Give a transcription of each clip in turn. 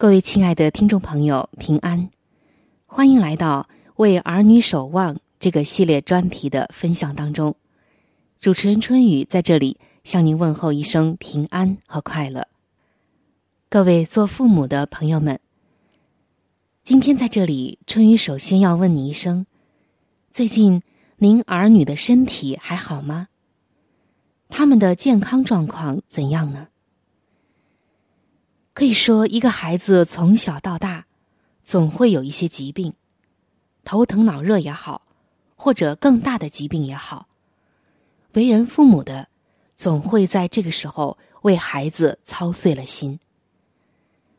各位亲爱的听众朋友，平安，欢迎来到《为儿女守望》这个系列专题的分享当中。主持人春雨在这里向您问候一声平安和快乐。各位做父母的朋友们，今天在这里，春雨首先要问你一声：最近您儿女的身体还好吗？他们的健康状况怎样呢？可以说，一个孩子从小到大，总会有一些疾病，头疼脑热也好，或者更大的疾病也好。为人父母的，总会在这个时候为孩子操碎了心。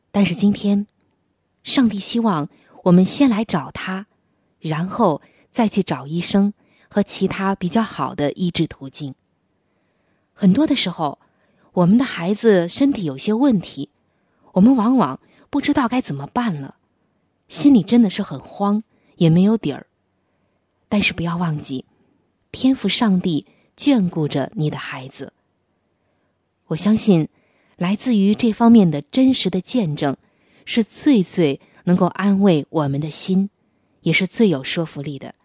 但是今天，上帝希望我们先来找他，然后再去找医生和其他比较好的医治途径。很多的时候，我们的孩子身体有些问题。我们往往不知道该怎么办了，心里真的是很慌，也没有底儿。但是不要忘记，天赋上帝眷顾着你的孩子。我相信，来自于这方面的真实的见证，是最最能够安慰我们的心，也是最有说服力的。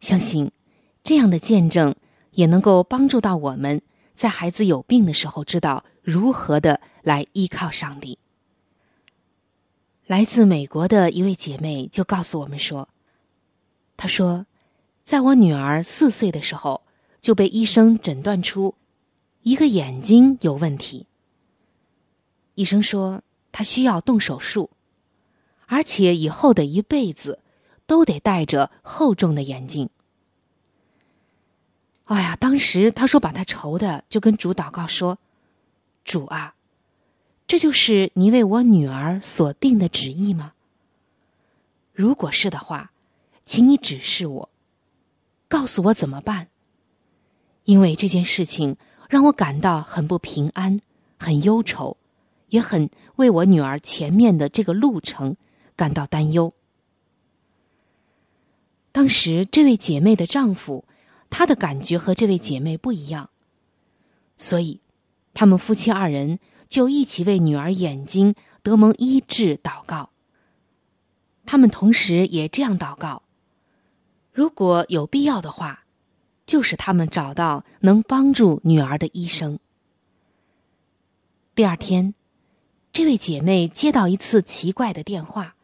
相信这样的见证，也能够帮助到我们在孩子有病的时候，知道如何的。来依靠上帝。来自美国的一位姐妹就告诉我们说：“她说，在我女儿四岁的时候，就被医生诊断出一个眼睛有问题。医生说她需要动手术，而且以后的一辈子都得戴着厚重的眼镜。哎呀，当时他说把他愁的，就跟主祷告说：“主啊，这就是你为我女儿所定的旨意吗？如果是的话，请你指示我，告诉我怎么办。因为这件事情让我感到很不平安，很忧愁，也很为我女儿前面的这个路程感到担忧。”当时这位姐妹的丈夫。他的感觉和这位姐妹不一样，所以，他们夫妻二人就一起为女儿眼睛得蒙医治祷告。他们同时也这样祷告：如果有必要的话，就是他们找到能帮助女儿的医生。第二天，这位姐妹接到一次奇怪的电话，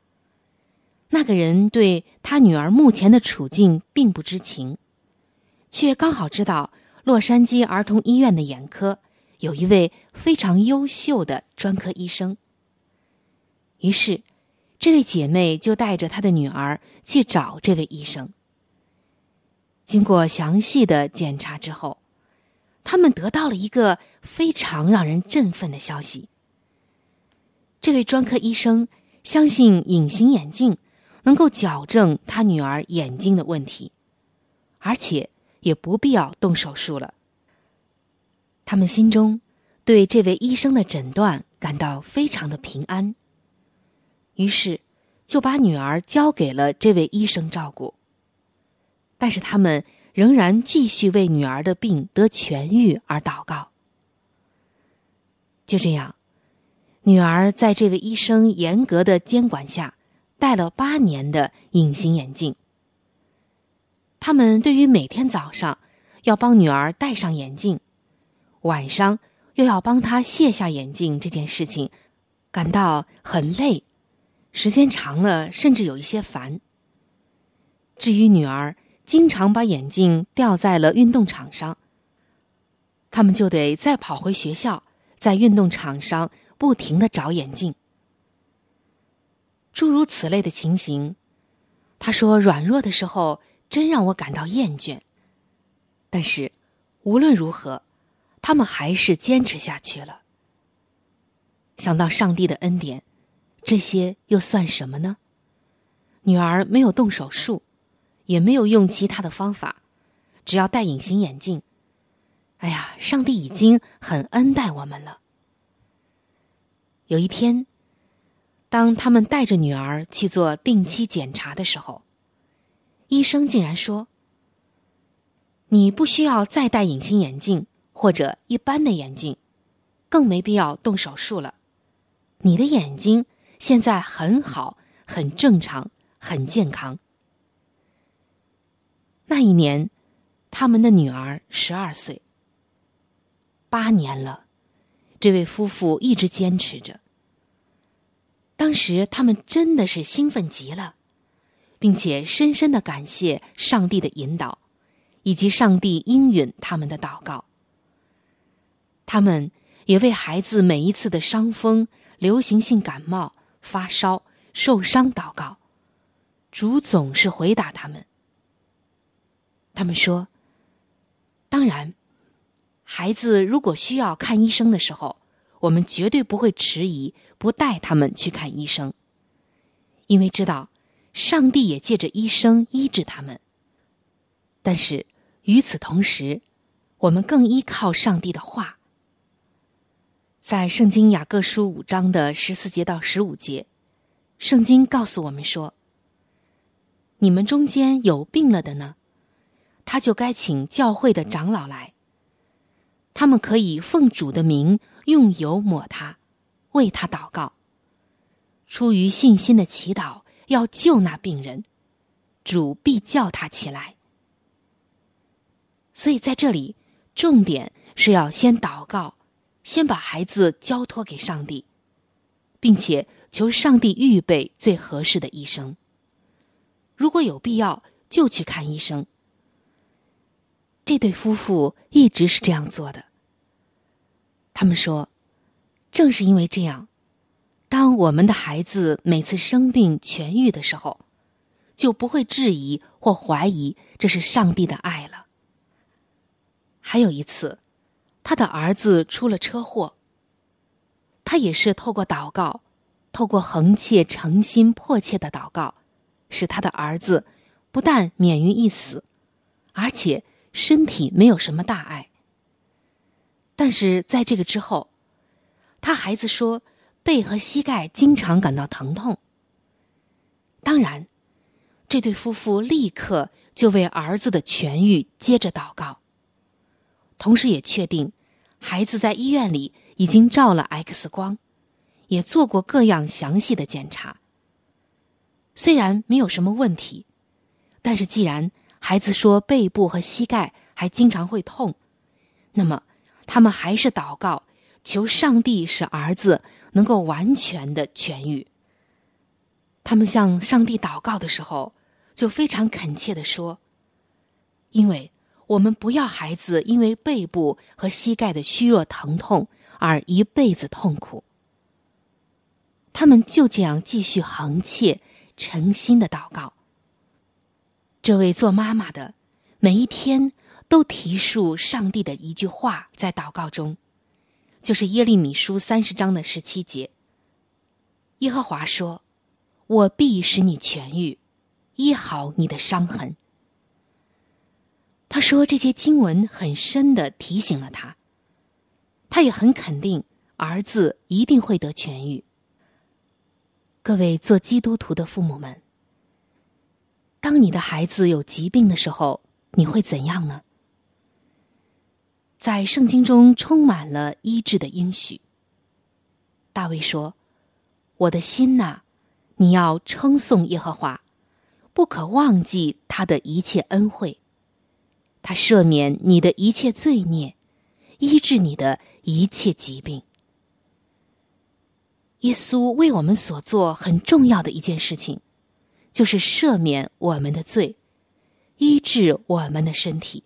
那个人对她女儿目前的处境并不知情。却刚好知道洛杉矶儿童医院的眼科有一位非常优秀的专科医生。于是，这位姐妹就带着她的女儿去找这位医生。经过详细的检查之后，他们得到了一个非常让人振奋的消息：这位专科医生相信隐形眼镜能够矫正他女儿眼睛的问题，而且。也不必要动手术了。他们心中对这位医生的诊断感到非常的平安，于是就把女儿交给了这位医生照顾。但是他们仍然继续为女儿的病得痊愈而祷告。就这样，女儿在这位医生严格的监管下戴了八年的隐形眼镜。他们对于每天早上要帮女儿戴上眼镜，晚上又要帮她卸下眼镜这件事情，感到很累，时间长了甚至有一些烦。至于女儿经常把眼镜掉在了运动场上，他们就得再跑回学校，在运动场上不停的找眼镜。诸如此类的情形，他说软弱的时候。真让我感到厌倦，但是无论如何，他们还是坚持下去了。想到上帝的恩典，这些又算什么呢？女儿没有动手术，也没有用其他的方法，只要戴隐形眼镜。哎呀，上帝已经很恩待我们了。有一天，当他们带着女儿去做定期检查的时候。医生竟然说：“你不需要再戴隐形眼镜或者一般的眼镜，更没必要动手术了。你的眼睛现在很好，很正常，很健康。”那一年，他们的女儿十二岁。八年了，这位夫妇一直坚持着。当时他们真的是兴奋极了。并且深深的感谢上帝的引导，以及上帝应允他们的祷告。他们也为孩子每一次的伤风、流行性感冒、发烧、受伤祷告。主总是回答他们。他们说：“当然，孩子如果需要看医生的时候，我们绝对不会迟疑，不带他们去看医生，因为知道。”上帝也借着医生医治他们，但是与此同时，我们更依靠上帝的话。在圣经雅各书五章的十四节到十五节，圣经告诉我们说：“你们中间有病了的呢，他就该请教会的长老来，他们可以奉主的名用油抹他，为他祷告，出于信心的祈祷。”要救那病人，主必叫他起来。所以在这里，重点是要先祷告，先把孩子交托给上帝，并且求上帝预备最合适的医生。如果有必要，就去看医生。这对夫妇一直是这样做的。他们说，正是因为这样。当我们的孩子每次生病痊愈的时候，就不会质疑或怀疑这是上帝的爱了。还有一次，他的儿子出了车祸。他也是透过祷告，透过恒切、诚心、迫切的祷告，使他的儿子不但免于一死，而且身体没有什么大碍。但是在这个之后，他孩子说背和膝盖经常感到疼痛。当然，这对夫妇立刻就为儿子的痊愈接着祷告，同时也确定孩子在医院里。已经照了 X 光，也做过各样详细的检查。虽然没有什么问题，但是既然孩子说背部和膝盖还经常会痛，那么他们还是祷告，求上帝使儿子能够完全的痊愈。他们向上帝祷告的时候，就非常恳切的说：“因为我们不要孩子因为背部和膝盖的虚弱疼痛。”而一辈子痛苦，他们就这样继续横切、诚心的祷告。这位做妈妈的，每一天都提述上帝的一句话，在祷告中，就是耶利米书三十章的十七节。耶和华说：“我必使你痊愈，医好你的伤痕。”他说这些经文很深的提醒了他。他也很肯定，儿子一定会得痊愈。各位做基督徒的父母们，当你的孩子有疾病的时候，你会怎样呢？在圣经中充满了医治的应许。大卫说：“我的心呐，你要称颂耶和华，不可忘记他的一切恩惠，他赦免你的一切罪孽。”医治你的一切疾病。耶稣为我们所做很重要的一件事情，就是赦免我们的罪，医治我们的身体。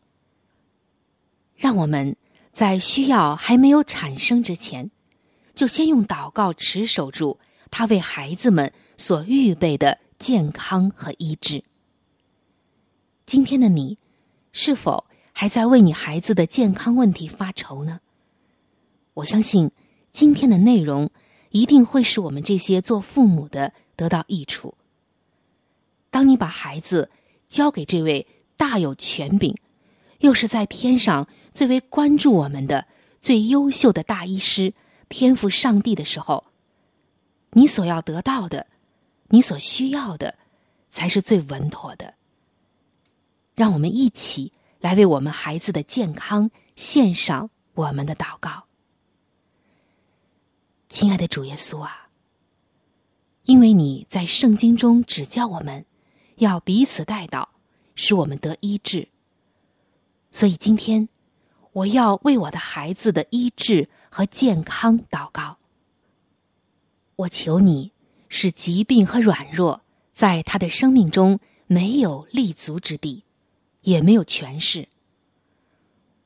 让我们在需要还没有产生之前，就先用祷告持守住他为孩子们所预备的健康和医治。今天的你，是否？还在为你孩子的健康问题发愁呢。我相信今天的内容一定会使我们这些做父母的得到益处。当你把孩子交给这位大有权柄，又是在天上最为关注我们的最优秀的大医师天赋上帝的时候，你所要得到的，你所需要的，才是最稳妥的。让我们一起。来为我们孩子的健康献上我们的祷告，亲爱的主耶稣啊！因为你在圣经中指教我们要彼此代祷，使我们得医治，所以今天我要为我的孩子的医治和健康祷告。我求你使疾病和软弱在他的生命中没有立足之地。也没有权势。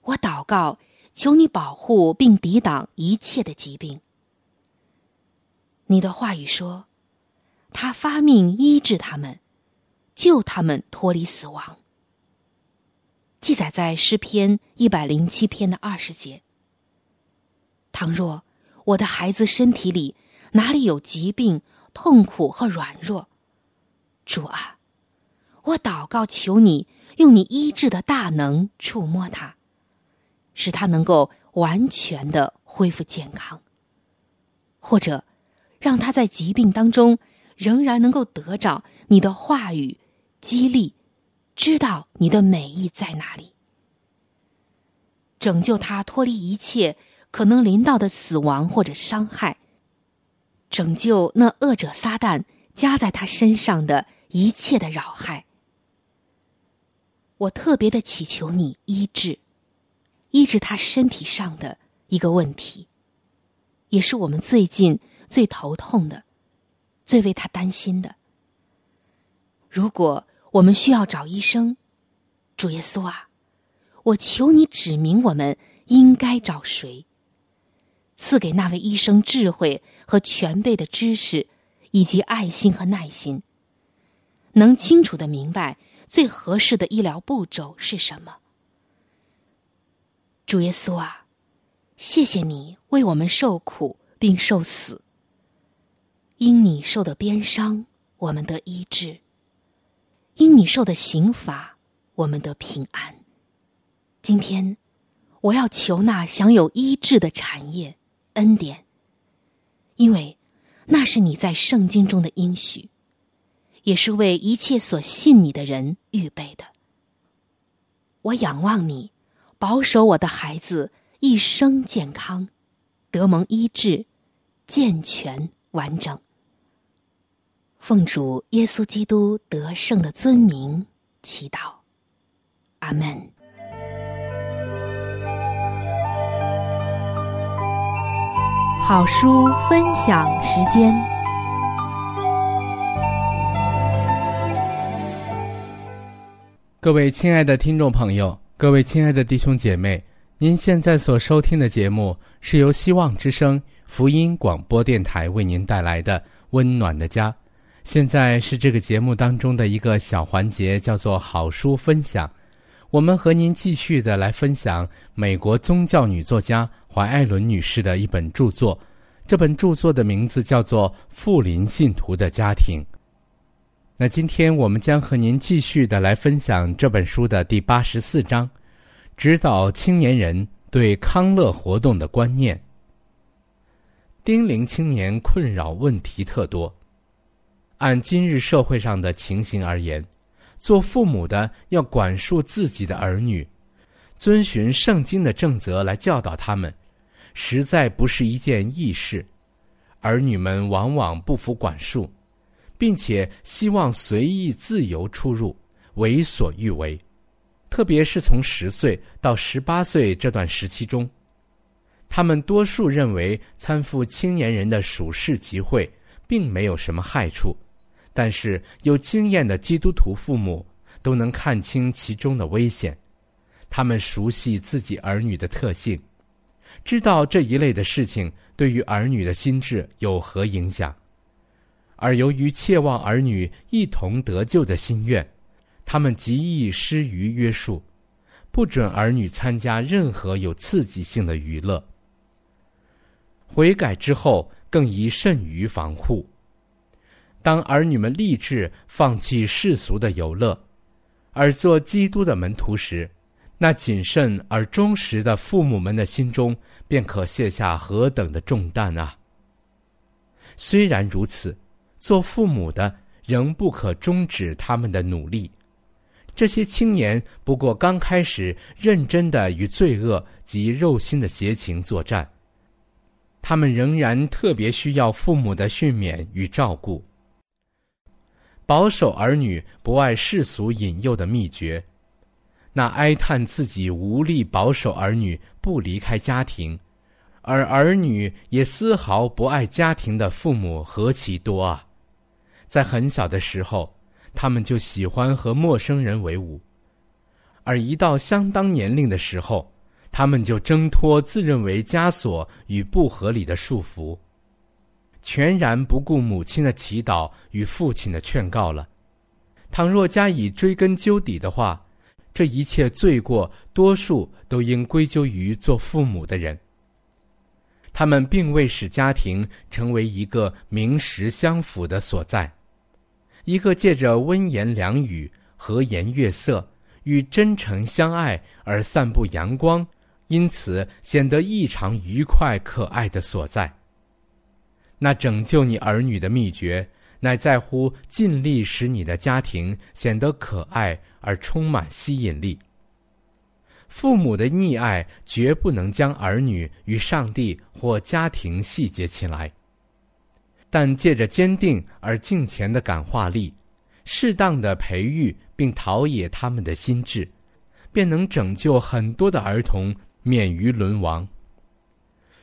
我祷告，求你保护并抵挡一切的疾病。你的话语说，他发命医治他们，救他们脱离死亡。记载在诗篇一百零七篇的二十节。倘若我的孩子身体里哪里有疾病、痛苦和软弱，主啊，我祷告求你。用你医治的大能触摸他，使他能够完全的恢复健康，或者让他在疾病当中仍然能够得着你的话语激励，知道你的美意在哪里，拯救他脱离一切可能临到的死亡或者伤害，拯救那恶者撒旦加在他身上的一切的扰害。我特别的祈求你医治，医治他身体上的一个问题，也是我们最近最头痛的，最为他担心的。如果我们需要找医生，主耶稣啊，我求你指明我们应该找谁，赐给那位医生智慧和全备的知识，以及爱心和耐心，能清楚的明白。最合适的医疗步骤是什么？主耶稣啊，谢谢你为我们受苦并受死，因你受的鞭伤，我们得医治；因你受的刑罚，我们得平安。今天，我要求那享有医治的产业恩典，因为那是你在圣经中的应许，也是为一切所信你的人预备的。我仰望你。保守我的孩子一生健康，得蒙医治，健全完整。奉主耶稣基督得胜的尊名祈祷，阿门。好书分享时间，各位亲爱的听众朋友。各位亲爱的弟兄姐妹，您现在所收听的节目是由希望之声福音广播电台为您带来的《温暖的家》。现在是这个节目当中的一个小环节，叫做“好书分享”。我们和您继续的来分享美国宗教女作家怀艾伦女士的一本著作。这本著作的名字叫做《富林信徒的家庭》。那今天我们将和您继续的来分享这本书的第八十四章，指导青年人对康乐活动的观念。丁玲青年困扰问题特多，按今日社会上的情形而言，做父母的要管束自己的儿女，遵循圣经的正则来教导他们，实在不是一件易事。儿女们往往不服管束。并且希望随意自由出入，为所欲为，特别是从十岁到十八岁这段时期中，他们多数认为参赴青年人的属世集会并没有什么害处，但是有经验的基督徒父母都能看清其中的危险，他们熟悉自己儿女的特性，知道这一类的事情对于儿女的心智有何影响。而由于切望儿女一同得救的心愿，他们极易失于约束，不准儿女参加任何有刺激性的娱乐。悔改之后，更宜慎于防护。当儿女们立志放弃世俗的游乐，而做基督的门徒时，那谨慎而忠实的父母们的心中便可卸下何等的重担啊！虽然如此。做父母的仍不可终止他们的努力。这些青年不过刚开始认真的与罪恶及肉心的邪情作战，他们仍然特别需要父母的训勉与照顾。保守儿女不爱世俗引诱的秘诀，那哀叹自己无力保守儿女不离开家庭，而儿女也丝毫不爱家庭的父母何其多啊！在很小的时候，他们就喜欢和陌生人为伍；而一到相当年龄的时候，他们就挣脱自认为枷锁与不合理的束缚，全然不顾母亲的祈祷与父亲的劝告了。倘若加以追根究底的话，这一切罪过多数都应归咎于做父母的人。他们并未使家庭成为一个名实相符的所在。一个借着温言良语、和颜悦色与真诚相爱而散布阳光，因此显得异常愉快可爱的所在。那拯救你儿女的秘诀，乃在乎尽力使你的家庭显得可爱而充满吸引力。父母的溺爱绝不能将儿女与上帝或家庭细结起来。但借着坚定而敬虔的感化力，适当的培育并陶冶他们的心智，便能拯救很多的儿童免于沦亡。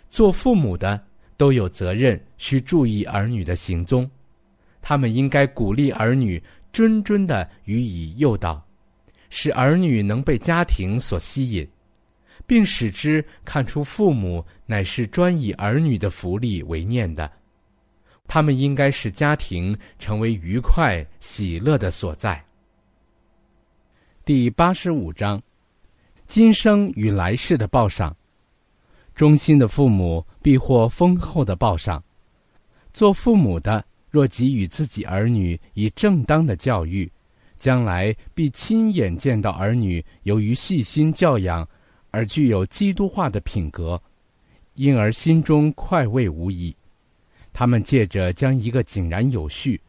做父母的都有责任需注意儿女的行踪，他们应该鼓励儿女谆谆的予以诱导，使儿女能被家庭所吸引，并使之看出父母乃是专以儿女的福利为念的。他们应该使家庭成为愉快、喜乐的所在。第八十五章，今生与来世的报赏。忠心的父母必获丰厚的报赏。做父母的若给予自己儿女以正当的教育，将来必亲眼见到儿女由于细心教养而具有基督化的品格，因而心中快慰无已。他们借着将一个井然有序、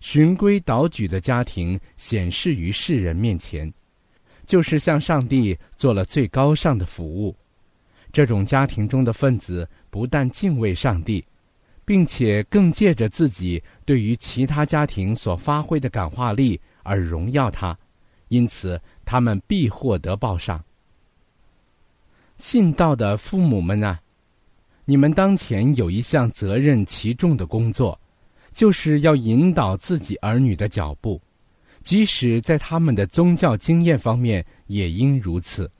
循规蹈矩的家庭显示于世人面前，就是向上帝做了最高尚的服务。这种家庭中的分子不但敬畏上帝。并且更借着自己对于其他家庭所发挥的感化力而荣耀他，因此他们必获得报赏。信道的父母们呢？你们当前有一项责任其重的工作，就是要引导自己儿女的脚步，即使在他们的宗教经验方面也应如此。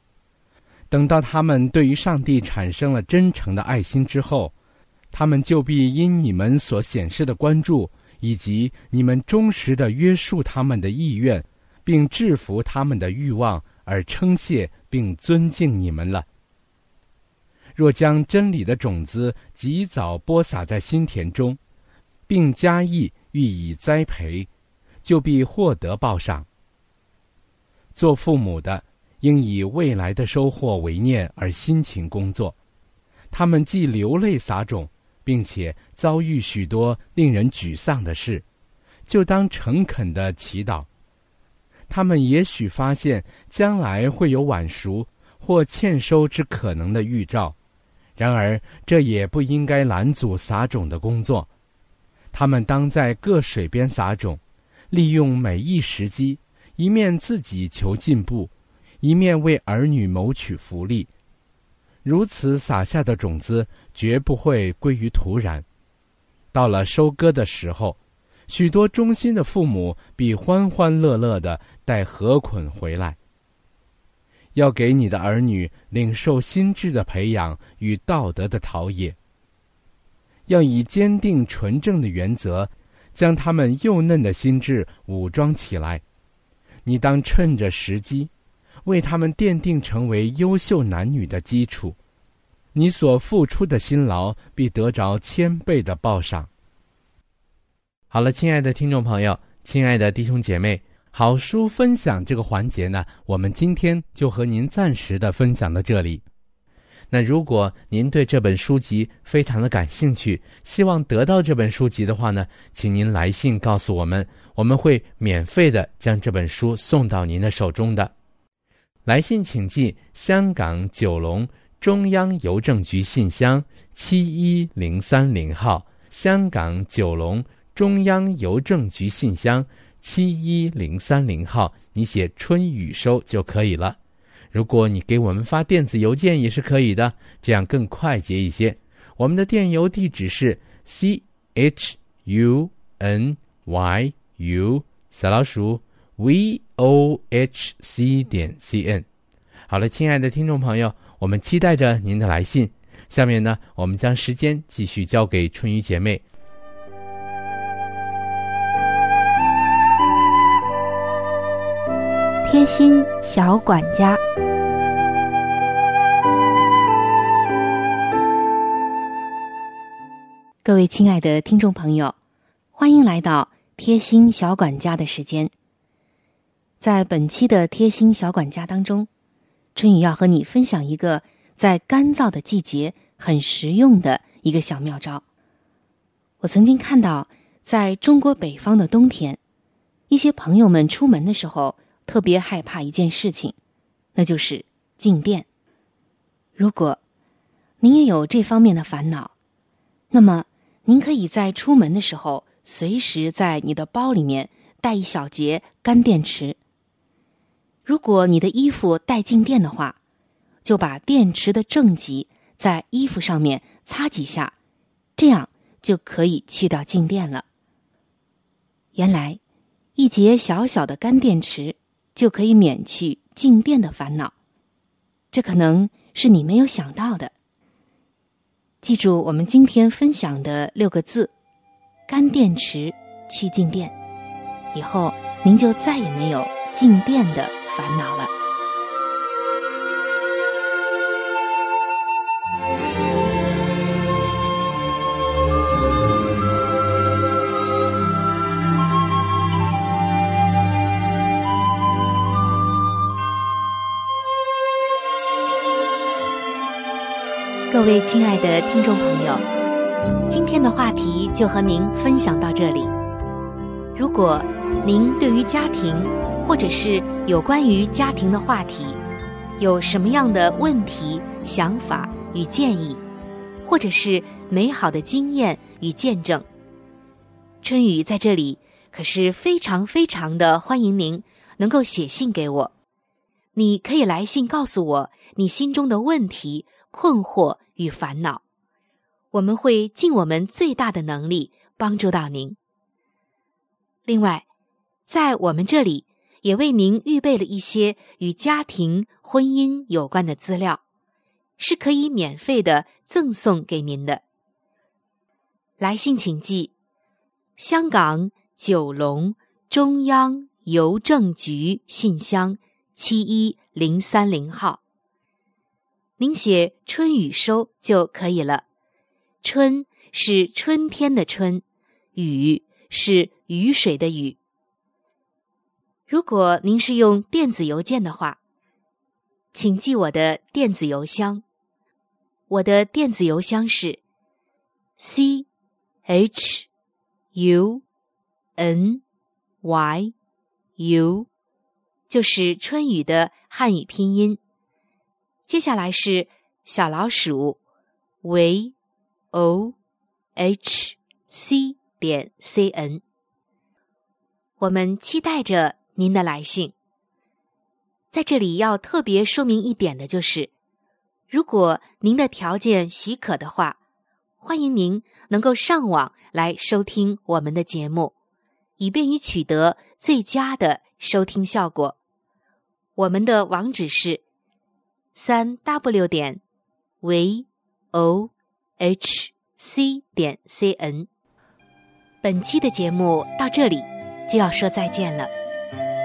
等到他们对于上帝产生了真诚的爱心之后。他们就必因你们所显示的关注，以及你们忠实的约束他们的意愿，并制服他们的欲望，而称谢并尊敬你们了。若将真理的种子及早播撒在心田中，并加以予以栽培，就必获得报赏。做父母的应以未来的收获为念而辛勤工作，他们既流泪撒种。并且遭遇许多令人沮丧的事，就当诚恳的祈祷。他们也许发现将来会有晚熟或欠收之可能的预兆，然而这也不应该拦阻撒种的工作。他们当在各水边撒种，利用每一时机，一面自己求进步，一面为儿女谋取福利。如此撒下的种子绝不会归于土壤。到了收割的时候，许多忠心的父母必欢欢乐乐的带禾捆回来。要给你的儿女领受心智的培养与道德的陶冶。要以坚定纯正的原则，将他们幼嫩的心智武装起来。你当趁着时机。为他们奠定成为优秀男女的基础，你所付出的辛劳必得着千倍的报赏。好了，亲爱的听众朋友，亲爱的弟兄姐妹，好书分享这个环节呢，我们今天就和您暂时的分享到这里。那如果您对这本书籍非常的感兴趣，希望得到这本书籍的话呢，请您来信告诉我们，我们会免费的将这本书送到您的手中的。来信请寄香港九龙中央邮政局信箱七一零三零号，香港九龙中央邮政局信箱七一零三零号，你写春雨收就可以了。如果你给我们发电子邮件也是可以的，这样更快捷一些。我们的电邮地址是 c h u n y u 小老鼠。V o h c 点 c n，好了，亲爱的听众朋友，我们期待着您的来信。下面呢，我们将时间继续交给春雨姐妹。贴心小管家，各位亲爱的听众朋友，欢迎来到贴心小管家的时间。在本期的贴心小管家当中，春雨要和你分享一个在干燥的季节很实用的一个小妙招。我曾经看到，在中国北方的冬天，一些朋友们出门的时候特别害怕一件事情，那就是静电。如果您也有这方面的烦恼，那么您可以在出门的时候随时在你的包里面带一小节干电池。如果你的衣服带静电的话，就把电池的正极在衣服上面擦几下，这样就可以去掉静电了。原来，一节小小的干电池就可以免去静电的烦恼，这可能是你没有想到的。记住我们今天分享的六个字：干电池去静电，以后您就再也没有静电的。烦恼了。各位亲爱的听众朋友今天的话题就和您分享到这里。如果您对于家庭，或者是有关于家庭的话题，有什么样的问题、想法与建议，或者是美好的经验与见证，春雨在这里可是非常非常的欢迎您能够写信给我。你可以来信告诉我你心中的问题、困惑与烦恼，我们会尽我们最大的能力帮助到您。另外，在我们这里。也为您预备了一些与家庭、婚姻有关的资料，是可以免费的赠送给您的。来信请寄：香港九龙中央邮政局信箱七一零三零号。您写“春雨收”就可以了。春是春天的春，雨是雨水的雨。如果您是用电子邮件的话，请记我的电子邮箱。我的电子邮箱是 c h u n y u，就是春雨的汉语拼音。接下来是小老鼠 v o h c 点 c n。我们期待着。您的来信，在这里要特别说明一点的就是，如果您的条件许可的话，欢迎您能够上网来收听我们的节目，以便于取得最佳的收听效果。我们的网址是三 w 点 v o h c 点 c n。本期的节目到这里就要说再见了。